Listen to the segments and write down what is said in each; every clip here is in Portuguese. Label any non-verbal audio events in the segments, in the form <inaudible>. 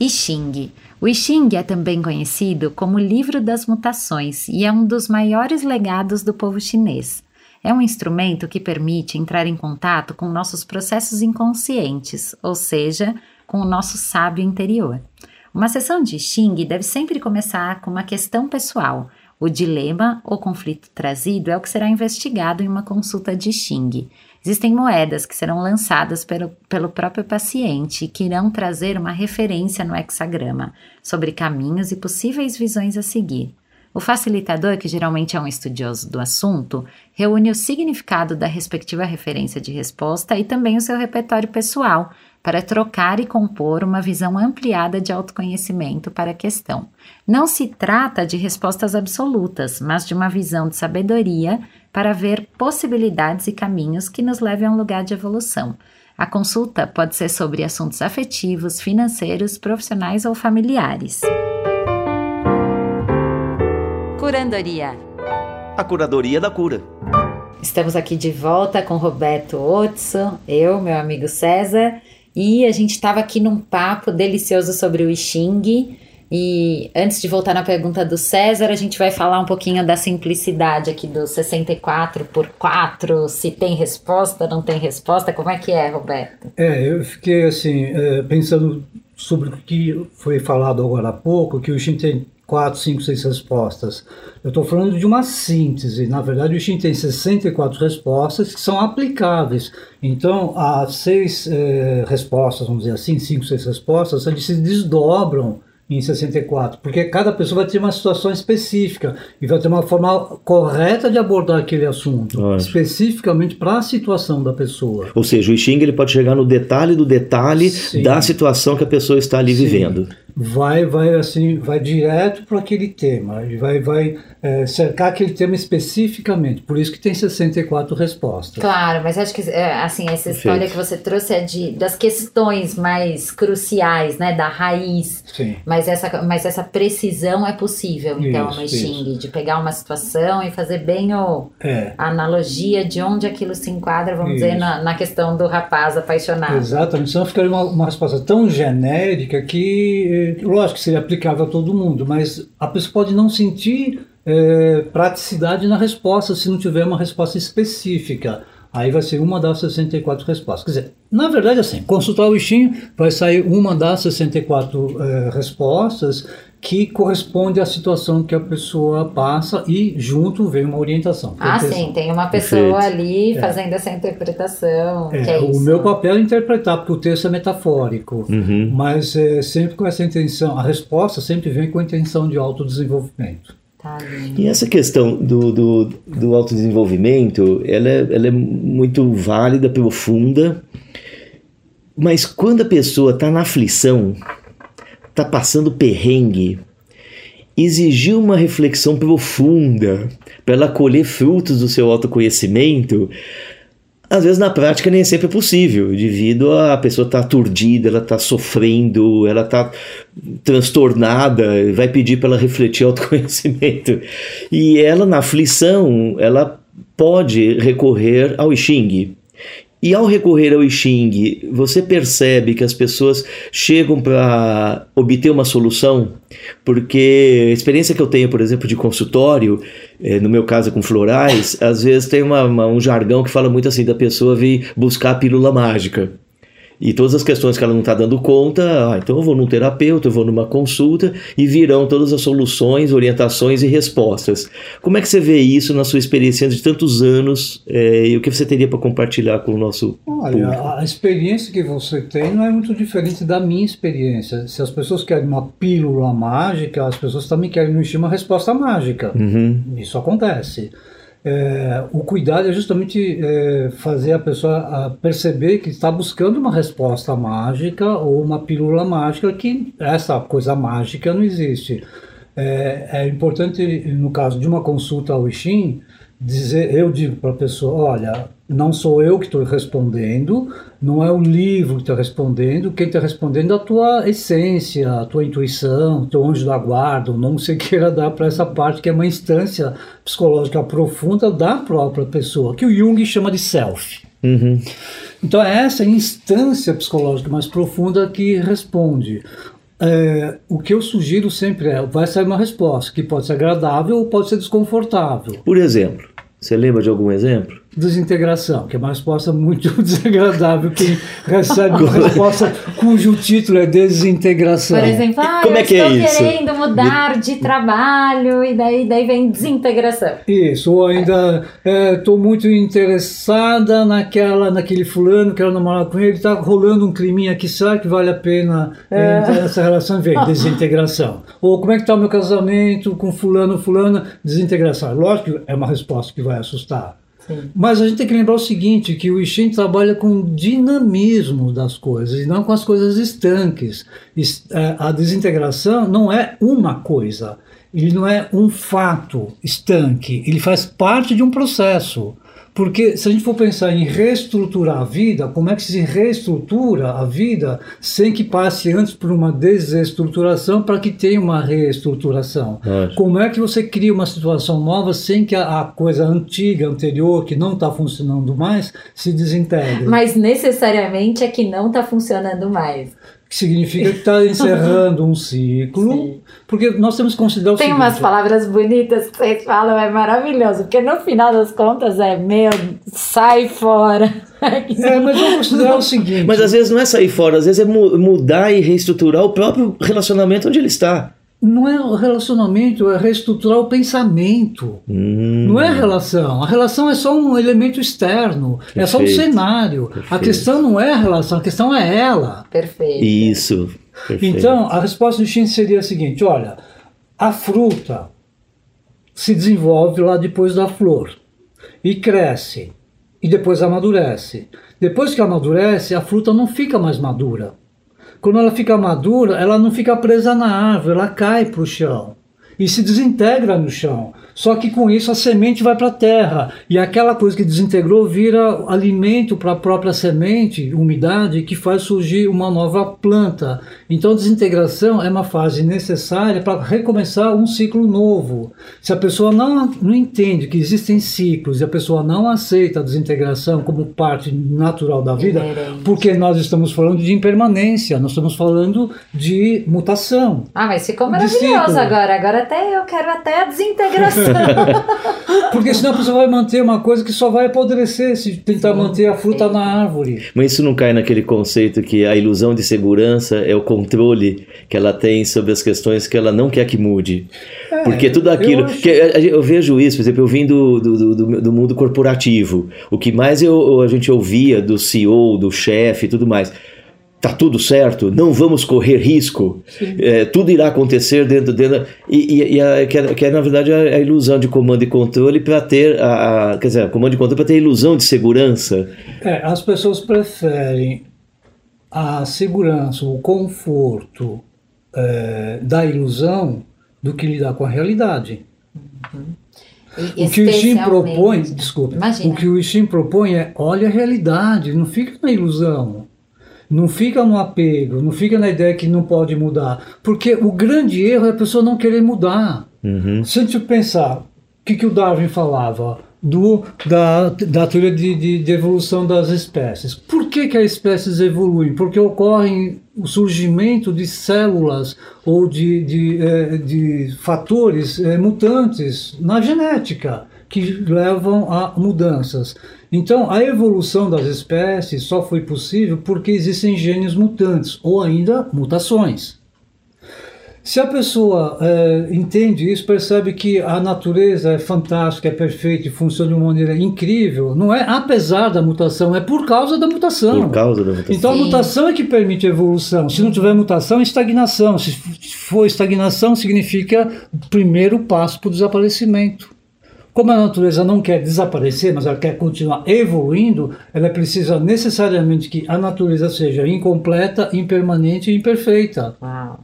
I Ching. O I Ching é também conhecido como Livro das Mutações e é um dos maiores legados do povo chinês. É um instrumento que permite entrar em contato com nossos processos inconscientes, ou seja, com o nosso sábio interior. Uma sessão de Xing deve sempre começar com uma questão pessoal. O dilema ou conflito trazido é o que será investigado em uma consulta de Xing. Existem moedas que serão lançadas pelo, pelo próprio paciente e que irão trazer uma referência no hexagrama sobre caminhos e possíveis visões a seguir. O facilitador, que geralmente é um estudioso do assunto, reúne o significado da respectiva referência de resposta e também o seu repertório pessoal, para trocar e compor uma visão ampliada de autoconhecimento para a questão. Não se trata de respostas absolutas, mas de uma visão de sabedoria para ver possibilidades e caminhos que nos levem a um lugar de evolução. A consulta pode ser sobre assuntos afetivos, financeiros, profissionais ou familiares. Curandoria A curadoria da cura. Estamos aqui de volta com Roberto Otso, eu, meu amigo César, e a gente estava aqui num papo delicioso sobre o I Ching e antes de voltar na pergunta do César, a gente vai falar um pouquinho da simplicidade aqui do 64 por 4, se tem resposta, não tem resposta, como é que é, Roberto? É, eu fiquei assim, é, pensando sobre o que foi falado agora há pouco, que o Shin tem 4, 5, 6 respostas. Eu estou falando de uma síntese. Na verdade, o Shin tem 64 respostas que são aplicáveis. Então, as seis é, respostas, vamos dizer assim, 5, 6 respostas, eles se desdobram em 64, porque cada pessoa vai ter uma situação específica e vai ter uma forma correta de abordar aquele assunto, especificamente para a situação da pessoa. Ou seja, o Xing ele pode chegar no detalhe do detalhe Sim. da situação que a pessoa está ali Sim. vivendo vai vai assim vai direto para aquele tema e vai vai é, cercar aquele tema especificamente por isso que tem 64 respostas claro mas acho que é, assim essa história Perfeito. que você trouxe é de das questões mais cruciais né da raiz Sim. mas essa mas essa precisão é possível então isso, no Xing de pegar uma situação e fazer bem o, é. a analogia de onde aquilo se enquadra vamos isso. dizer na, na questão do rapaz apaixonado exatamente senão ficaria uma, uma resposta tão genérica que lógico que seria aplicável a todo mundo, mas a pessoa pode não sentir é, praticidade na resposta se não tiver uma resposta específica. Aí vai ser uma das 64 respostas. Quer dizer, na verdade, assim, consultar o Ixim vai sair uma das 64 é, respostas que corresponde à situação que a pessoa passa e junto vem uma orientação. Ah, sim, tem uma pessoa Perfeito. ali é. fazendo essa interpretação. É, é o isso. meu papel é interpretar, porque o texto é metafórico, uhum. mas é, sempre com essa intenção, a resposta sempre vem com a intenção de autodesenvolvimento. Tá e essa questão do, do, do autodesenvolvimento, ela é, ela é muito válida, profunda, mas quando a pessoa está na aflição, está passando perrengue, exigir uma reflexão profunda para ela colher frutos do seu autoconhecimento, às vezes na prática nem sempre é possível, devido a pessoa estar tá aturdida, ela está sofrendo, ela está transtornada, vai pedir para ela refletir <laughs> autoconhecimento. E ela, na aflição, ela pode recorrer ao Xing. E ao recorrer ao I Ching, você percebe que as pessoas chegam para obter uma solução? Porque a experiência que eu tenho, por exemplo, de consultório, eh, no meu caso com florais, às vezes tem uma, uma, um jargão que fala muito assim da pessoa vir buscar a pílula mágica. E todas as questões que ela não está dando conta, ah, então eu vou num terapeuta, eu vou numa consulta e virão todas as soluções, orientações e respostas. Como é que você vê isso na sua experiência de tantos anos é, e o que você teria para compartilhar com o nosso Olha, público? a experiência que você tem não é muito diferente da minha experiência. Se as pessoas querem uma pílula mágica, as pessoas também querem no uma resposta mágica. Uhum. Isso acontece. É, o cuidado é justamente é, fazer a pessoa a perceber que está buscando uma resposta mágica ou uma pílula mágica que essa coisa mágica não existe. É, é importante, no caso de uma consulta ao Ixim, dizer, eu digo para a pessoa, olha, não sou eu que estou respondendo, não é o livro que está respondendo, quem está respondendo é a tua essência, a tua intuição, teu anjo da guarda, o nome que você <laughs> queira dar para essa parte que é uma instância psicológica profunda da própria pessoa, que o Jung chama de self. Uhum. Então é essa instância psicológica mais profunda que responde. é, o que eu sugiro sempre é, vai sair uma resposta que pode ser agradável ou pode ser desconfortável. Por exemplo, você lembra de algum exemplo? Desintegração, que é uma resposta muito <laughs> desagradável. Quem recebe uma resposta cujo título é desintegração. Por exemplo, ah, Como eu é que é estou isso? querendo mudar de trabalho e daí, daí vem desintegração. Isso, ou ainda estou muito interessada naquela, naquele fulano, quero namorar com ele, está rolando um climinha aqui, será que vale a pena é. entrar nessa relação? Vem, <laughs> desintegração. Ou como é que está o meu casamento com fulano, fulana? Desintegração. Lógico que é uma resposta que vai assustar. Mas a gente tem que lembrar o seguinte, que o I Ching trabalha com o dinamismo das coisas e não com as coisas estanques. é, A desintegração não é uma coisa, ele não é um fato estanque, ele faz parte de um processo. Porque se a gente for pensar em reestruturar a vida, como é que se reestrutura a vida sem que passe antes por uma desestruturação para que tenha uma reestruturação? Como é que você cria uma situação nova sem que a, a coisa antiga, anterior, que não está funcionando mais, se desintegre? Mas necessariamente é que não está funcionando mais. Que significa que está encerrando um <laughs> ciclo, Sim. porque nós temos que considerar o Tem seguinte... umas palavras bonitas que vocês falam, é maravilhoso, porque no final das contas é meu, sai fora. <laughs> É, mas vamos considerar o seguinte... Mas às vezes não é sair fora, às vezes é mu- mudar e reestruturar o próprio relacionamento onde ele está. Não é o relacionamento, é reestruturar o pensamento. Hum, Não é a relação. A relação é só um elemento externo, é só um Perfeito. cenário. A Perfeito. questão não é a relação, a questão é ela. Perfeito. Isso. perfeito. Então, a resposta do Shin seria a seguinte: olha, a fruta se desenvolve lá depois da flor e cresce e depois amadurece. Depois que amadurece, a fruta não fica mais madura. Quando ela fica madura, ela não fica presa na árvore, ela cai para o chão e se desintegra no chão. Só que com isso a semente vai para a terra e aquela coisa que desintegrou vira alimento para a própria semente, umidade, que faz surgir uma nova planta. Então a desintegração é uma fase necessária para recomeçar um ciclo novo. Se a pessoa não, não entende que existem ciclos e a pessoa não aceita a desintegração como parte natural da vida, Inerente. porque nós estamos falando de impermanência, nós estamos falando de mutação. Ah, mas ficou maravilhoso agora. Agora até eu quero até a desintegração. <laughs> <laughs> Porque senão a pessoa vai manter uma coisa que só vai apodrecer se tentar manter a fruta na árvore. Mas isso não cai naquele conceito que a ilusão de segurança é o controle que ela tem sobre as questões que ela não quer que mude. Porque tudo aquilo. eu acho- eu vejo isso, por exemplo, eu vim do, do, do, do mundo corporativo. O que mais eu, a gente ouvia do CEO, do chefe e tudo mais. Tá tudo certo, não vamos correr risco, é, tudo irá acontecer dentro dentro. E, e- e a- que, é, que é, na verdade, a, a ilusão de comando e controle para ter. A, a- quer dizer, comando e controle para ter a ilusão de segurança. É, as pessoas preferem a segurança, o conforto é, da ilusão do que lidar com a realidade. E O que o Ishin propõe, desculpa, Imagina. o que o Ishin propõe é olha a realidade, não fica na ilusão. Não fica no apego, não fica na ideia que não pode mudar. Porque o grande erro é a pessoa não querer mudar. Uhum. Se a gente pensar, o que, que o Darwin falava do, da, da teoria de, de, de evolução das espécies? Por que, que as espécies evoluem? Porque ocorre o surgimento de células ou de, de, eh, de fatores eh, mutantes na genética que levam a mudanças. Então, a evolução das espécies só foi possível porque existem genes mutantes ou ainda mutações. Se a pessoa eh, entende isso, percebe que a natureza é fantástica, é perfeita e funciona de uma maneira incrível, não é apesar da mutação, é por causa da mutação. Por causa da mutação. Então a mutação é que permite a evolução. Se não tiver mutação, é estagnação. Se for estagnação, significa o primeiro passo para o desaparecimento. Como a natureza não quer desaparecer, mas ela quer continuar evoluindo, ela precisa necessariamente que a natureza seja incompleta, impermanente e imperfeita. Uau.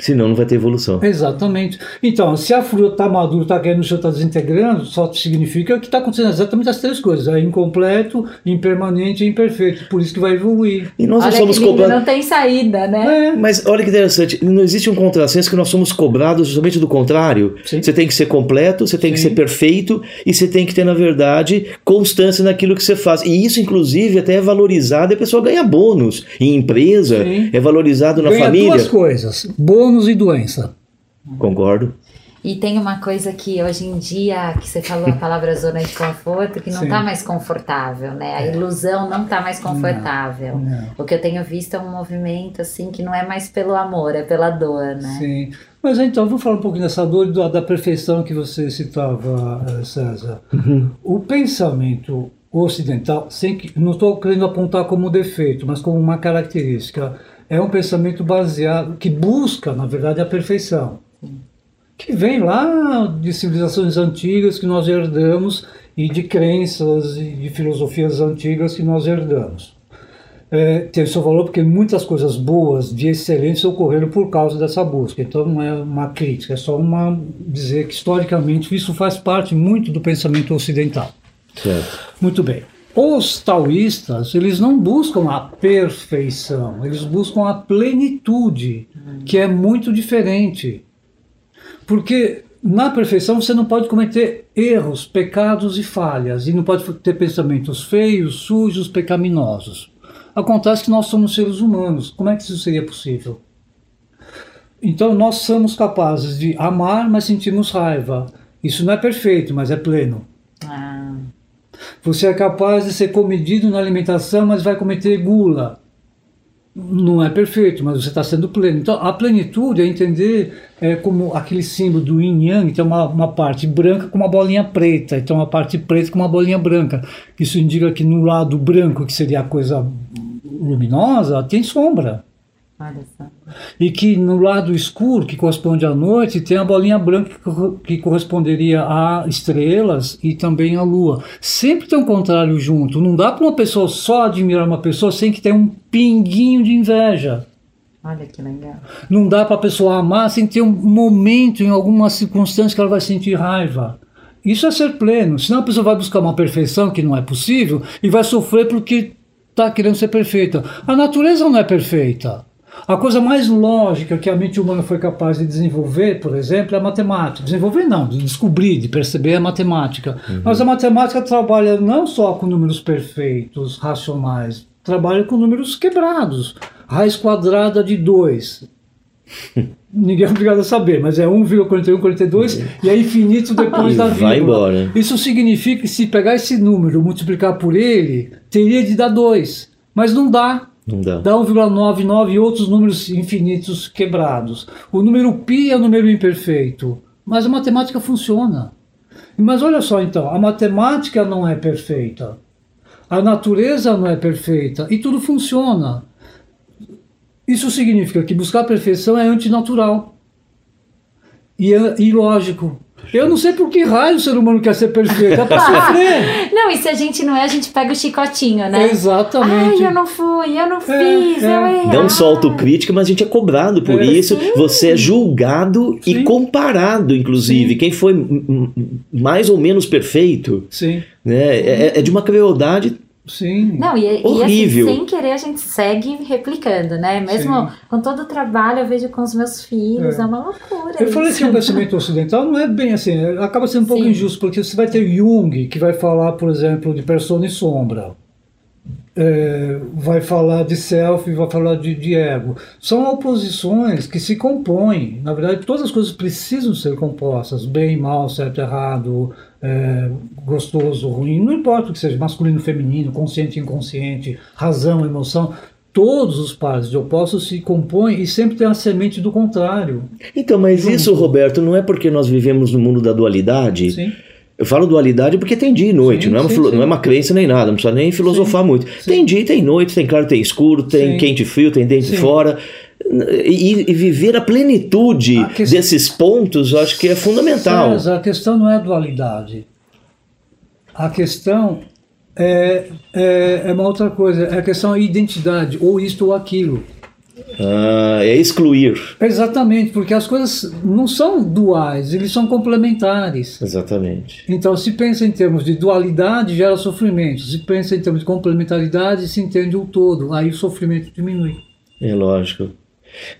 Senão não vai ter evolução. Exatamente. Então, se a fruta está madura, está caindo no chão, está desintegrando, só significa que está acontecendo exatamente as três coisas: é incompleto, impermanente e imperfeito. Por isso que vai evoluir. E nós olha somos cobrados. Não tem saída, né? É. Mas olha que interessante: não existe um contrassenso que nós somos cobrados justamente do contrário. Sim. Você tem que ser completo, você tem Sim. que ser perfeito e você tem que ter, na verdade, constância naquilo que você faz. E isso, inclusive, até é valorizado e a pessoa ganha bônus. Em empresa, Sim. é valorizado na ganha família. duas coisas: bônus e doença. Concordo. E tem uma coisa que hoje em dia, que você falou a palavra zona de conforto, que não está mais confortável, né? A é. ilusão não está mais confortável. Não, não. O que eu tenho visto é um movimento assim que não é mais pelo amor, é pela dor, né? Sim. Mas então, vou falar um pouquinho dessa dor e da perfeição que você citava, eh, César. Uhum. O pensamento ocidental, sem que, não estou querendo apontar como defeito, mas como uma característica, é um pensamento baseado, que busca, na verdade, a perfeição que vem lá de civilizações antigas que nós herdamos e de crenças e de filosofias antigas que nós herdamos. É, tem seu valor porque muitas coisas boas, de excelência, ocorreram por causa dessa busca. Então não é uma crítica, é só uma dizer que historicamente isso faz parte muito do pensamento ocidental. Certo. Muito bem. Os taoístas, eles não buscam a perfeição, eles buscam a plenitude, que é muito diferente. Porque na perfeição você não pode cometer erros, pecados e falhas, e não pode ter pensamentos feios, sujos, pecaminosos. Acontece que nós somos seres humanos. Como é que isso seria possível? Então nós somos capazes de amar, mas sentimos raiva. Isso não é perfeito, mas é pleno. Ah. Você é capaz de ser comedido na alimentação, mas vai cometer gula não é perfeito, mas você está sendo pleno. Então, a plenitude é entender é, como aquele símbolo do yin yang, tem uma, uma parte branca com uma bolinha preta, então uma parte preta com uma bolinha branca. Isso indica que no lado branco, que seria a coisa luminosa, tem sombra. E que no lado escuro, que corresponde à noite, tem a bolinha branca que corresponderia a estrelas e também à lua. Sempre tem um contrário junto. Não dá para uma pessoa só admirar uma pessoa sem que tenha um pinguinho de inveja. Olha que legal. Não dá para a pessoa amar sem ter um momento, em alguma circunstância, que ela vai sentir raiva. Isso é ser pleno. Senão a pessoa vai buscar uma perfeição que não é possível e vai sofrer porque está querendo ser perfeita. A natureza não é perfeita. A coisa mais lógica que a mente humana foi capaz de desenvolver, por exemplo, é a matemática. Desenvolver não, de descobrir, de perceber a matemática. Uhum. Mas a matemática trabalha não só com números perfeitos, racionais, trabalha com números quebrados. Raiz quadrada de 2. <laughs> Ninguém é obrigado a saber, mas é 1,41, 42 uhum. e é infinito depois da vírgula. Vai embora. Isso significa que se pegar esse número, multiplicar por ele, teria de dar 2. Mas não dá. Dá. Dá 1,99 e outros números infinitos quebrados. O número π é o número imperfeito, mas a matemática funciona. Mas olha só então, a matemática não é perfeita. A natureza não é perfeita e tudo funciona. Isso significa que buscar a perfeição é antinatural e é ilógico. Eu não sei por que raio o ser humano quer ser perfeito, é pra <laughs> sofrer. Não, e se a gente não é, a gente pega o chicotinho, né? Exatamente. Ai, eu não fui, eu não é, fiz, é. eu errei. Não só autocrítica, mas a gente é cobrado por é, isso. Sim. Você é julgado sim. e comparado, inclusive. Sim. Quem foi mais ou menos perfeito. Sim. Né? É, é de uma crueldade Sim. Não, e, Horrível. e assim, sem querer a gente segue replicando, né? Mesmo Sim. com todo o trabalho, eu vejo com os meus filhos, é, é uma loucura. Eu isso. falei que o pensamento ocidental não é bem assim, é, acaba sendo um pouco Sim. injusto, porque você vai ter Jung, que vai falar, por exemplo, de persona e sombra. É, vai falar de self, vai falar de, de, ego. São oposições que se compõem. Na verdade, todas as coisas precisam ser compostas: bem, mal, certo, errado, é, gostoso, ruim, não importa o que seja, masculino, feminino, consciente, inconsciente, razão, emoção, todos os pares de opostos se compõem e sempre tem a semente do contrário. Então, mas junto. isso, Roberto, não é porque nós vivemos no mundo da dualidade? Sim. Eu falo dualidade porque tem dia e noite, sim, não, é uma, sim, sim. não é uma crença nem nada, não precisa nem filosofar muito. Tem dia e tem noite, tem claro, tem escuro, tem quente e frio, tem dentro e fora. E, e, viver a plenitude a questão, desses pontos, eu acho que é fundamental. César, a questão não é a dualidade. A questão é, é, é, uma outra coisa. É a questão da identidade, ou isto ou aquilo. Ah, é excluir. Exatamente, porque as coisas não são duais, eles são complementares. Exatamente. Então, se pensa em termos de dualidade, gera sofrimento. Se pensa em termos de complementaridade, se entende o todo. Aí o sofrimento diminui. É lógico.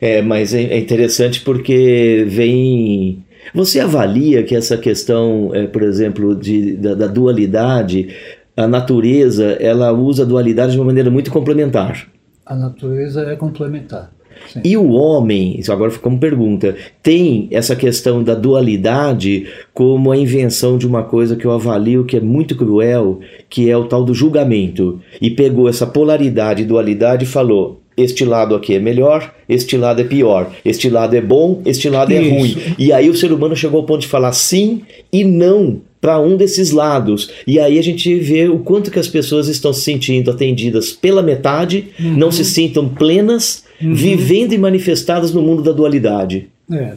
É, mas é, é interessante porque vem. Você avalia que essa questão, é, por exemplo, de, da, da dualidade, a natureza, ela usa a dualidade de uma maneira muito complementar. A natureza é complementar. Sim. E o homem, isso agora fica como pergunta, tem essa questão da dualidade como a invenção de uma coisa que eu avalio que é muito cruel, que é o tal do julgamento. E pegou essa polaridade e dualidade e falou: este lado aqui é melhor, este lado é pior, este lado é bom, este lado é Isso. ruim. E aí o ser humano chegou ao ponto de falar sim e não para um desses lados. E aí a gente vê o quanto que as pessoas estão se sentindo atendidas pela metade, Uhum. não se sintam plenas, vivendo e manifestadas no mundo da dualidade. É.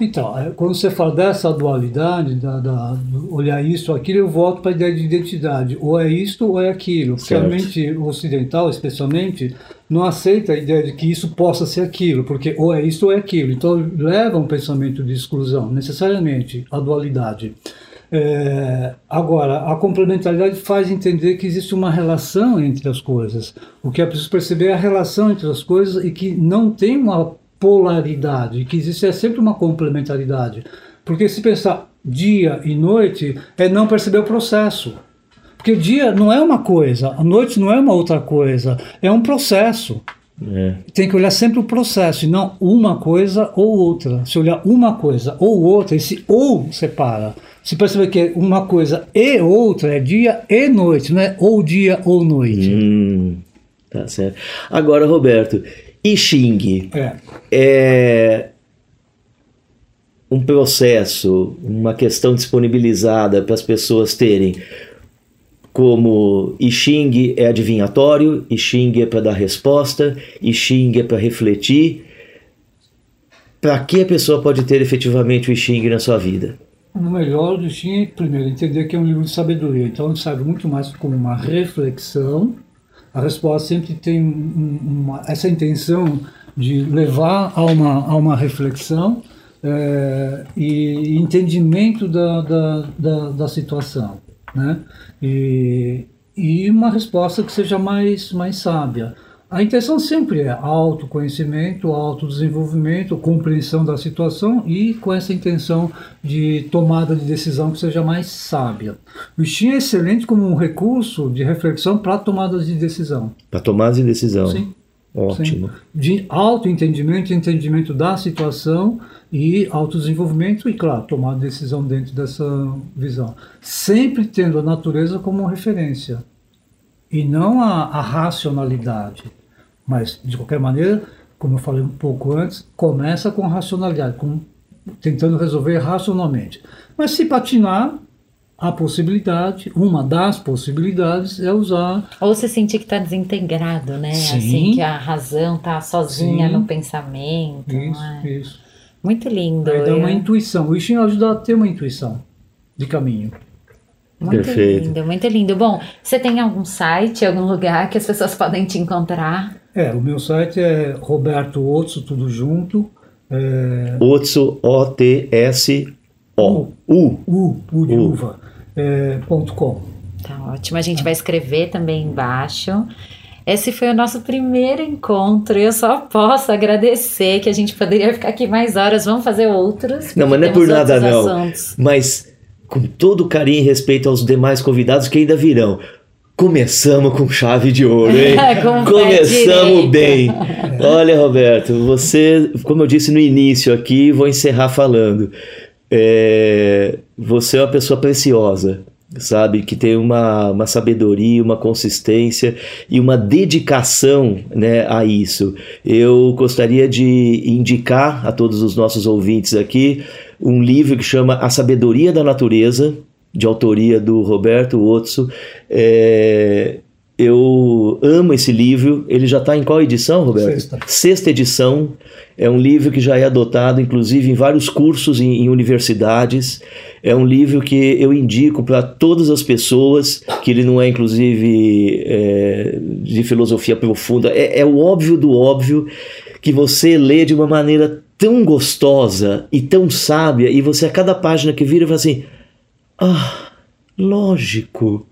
Então, é, quando você fala dessa dualidade, da, da- olhar isso, aquilo, eu volto para a ideia de identidade. Ou é isto ou é aquilo. Porque a Certo. mente ocidental, especialmente, não aceita a ideia de que isso possa ser aquilo, porque ou é isto ou é aquilo. Então, leva a um pensamento de exclusão, necessariamente, a dualidade. É, agora, a complementaridade faz entender que existe uma relação entre as coisas. O que é preciso perceber é a relação entre as coisas e que não tem uma polaridade, que existe é sempre uma complementaridade. Porque se pensar dia e noite, é não perceber o processo. Porque dia não é uma coisa, a noite não é uma outra coisa, é um processo. É. Tem que olhar sempre o processo e não uma coisa ou outra. Se olhar uma coisa ou outra, esse ou separa. Se perceber que é uma coisa e outra, é dia e noite, não é ou dia ou noite. Hum, tá certo. Agora, Roberto, I Ching É. é um processo, uma questão disponibilizada para as pessoas terem como I Ching é adivinhatório, I Ching é para dar resposta, I Ching é para refletir. Para que a pessoa pode ter efetivamente o I Ching na sua vida? O melhor do Shin é, primeiro, entender que é um livro de sabedoria. Então, ele serve muito mais como uma reflexão. A resposta sempre tem um- uma, essa intenção de levar a uma, a uma reflexão eh, e entendimento da, da, da, da situação. Né? E, e uma resposta que seja mais, mais sábia. A intenção sempre é autoconhecimento, autodesenvolvimento, compreensão da situação e com essa intenção de tomada de decisão que seja mais sábia. O Shin é excelente como um recurso de reflexão para tomadas de decisão. Para tomar de decisão. Sim. Ótimo. Sim. De autoentendimento, entendimento da situação e autodesenvolvimento e, claro, tomar decisão dentro dessa visão. Sempre tendo a natureza como referência e não a, a racionalidade. Mas, de qualquer maneira, como eu falei um pouco antes, começa com racionalidade, com, tentando resolver racionalmente. Mas se patinar, a possibilidade, uma das possibilidades é usar Ou você sentir que está desintegrado, né? Sim. Assim, que a razão está sozinha Sim. no pensamento. isso, é? isso. Muito lindo. Aí dá uma intuição. O Ishin ajuda a ter uma intuição de caminho. Muito Perfeito. lindo, muito lindo. Bom, você tem algum site, algum lugar que as pessoas podem te encontrar? É, o meu site é Roberto Otso, tudo junto. É, Otso, O-T-S-O. U. U, U de U. uva, é, ponto com. Tá ótimo. A gente vai escrever também embaixo. Esse foi o nosso primeiro encontro. Eu só posso agradecer que a gente poderia ficar aqui mais horas. Vamos fazer outros. Não, mas não é por nada, não. assuntos. Mas com todo carinho e respeito aos demais convidados que ainda virão. Começamos com chave de ouro, hein? <laughs> Começamos bem. Olha, Roberto, você, como eu disse no início aqui, vou encerrar falando. É, você é uma pessoa preciosa, sabe? Que tem uma, uma sabedoria, uma consistência e uma dedicação né, a isso. Eu gostaria de indicar a todos os nossos ouvintes aqui um livro que chama A Sabedoria da Natureza, de autoria do Roberto Otso. É, eu amo esse livro. Ele já está em qual edição, Roberto? Sexta. Sexta edição. É um livro que já é adotado, inclusive, em vários cursos em, em universidades. É um livro que eu indico para todas as pessoas, que ele não é, inclusive, é, de filosofia profunda. É, é o óbvio do óbvio que você lê de uma maneira tão gostosa e tão sábia, e você a cada página que vira fala assim: ah Lógico.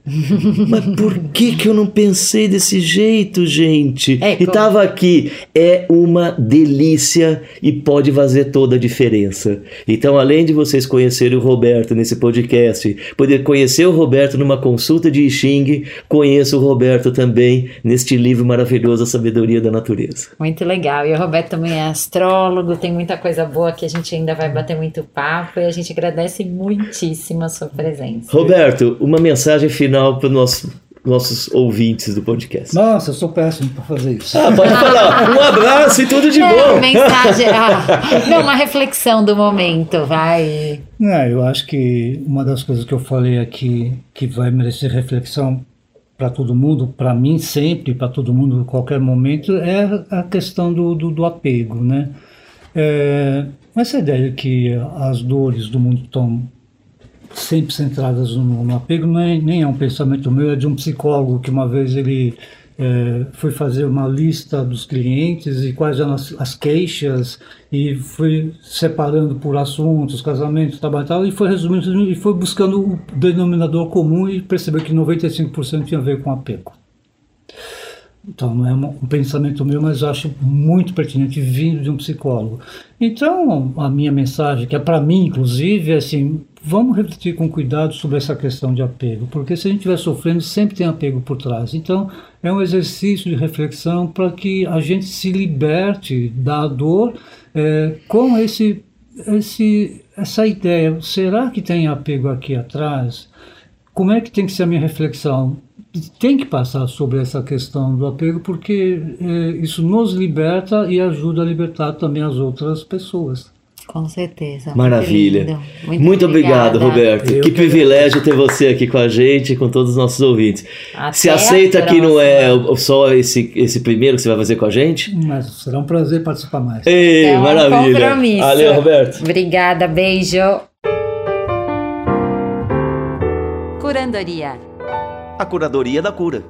Mas por que, que eu não pensei desse jeito, gente? É, e tava aqui. É uma delícia e pode fazer toda a diferença. Então, além de vocês conhecerem o Roberto nesse podcast, poder conhecer o Roberto numa consulta de Xing, conheça o Roberto também neste livro maravilhoso, A Sabedoria da Natureza. Muito legal. E o Roberto também é astrólogo, tem muita coisa boa que a gente ainda vai bater muito papo e a gente agradece muitíssimo a sua presença. Roberto, Roberto, uma mensagem final para os nosso, nossos ouvintes do podcast. Nossa, eu sou péssimo para fazer isso. Ah, pode falar. Um abraço e tudo de é, bom. Mensagem. <laughs> Ah, não, uma reflexão do momento, vai. É, eu acho que uma das coisas que eu falei aqui que vai merecer reflexão para todo mundo, para mim sempre, para todo mundo, em qualquer momento, é a questão do, do, do apego, né? É, essa ideia que as dores do mundo estão sempre centradas no, no apego, nem, nem é um pensamento meu, é de um psicólogo que uma vez ele é, foi fazer uma lista dos clientes e quais eram as, as, queixas e foi separando por assuntos, casamentos, trabalho e tal, e foi resumindo e foi buscando o denominador comum e percebeu que 95% tinha a ver com apego. Então, não é um pensamento meu, mas acho muito pertinente vindo de um psicólogo. Então, a minha mensagem, que é para mim, inclusive, é assim: vamos refletir com cuidado sobre essa questão de apego, porque se a gente estiver sofrendo, sempre tem apego por trás. Então, é um exercício de reflexão para que a gente se liberte da dor é, com esse, esse, essa ideia: será que tem apego aqui atrás? Como é que tem que ser a minha reflexão? Tem que passar sobre essa questão do apego, porque é, isso nos liberta e ajuda a libertar também as outras pessoas. Com certeza. Maravilha. Muito, Muito obrigado, Roberto. Eu que privilégio ter você aqui com a gente e com todos os nossos ouvintes. Até Se aceita que não é só esse, esse primeiro que você vai fazer com a gente? Mas será um prazer participar mais. Ei, é um maravilha. Compromisso. Valeu, Roberto. Obrigada, beijo. Curandoria a curadoria da cura.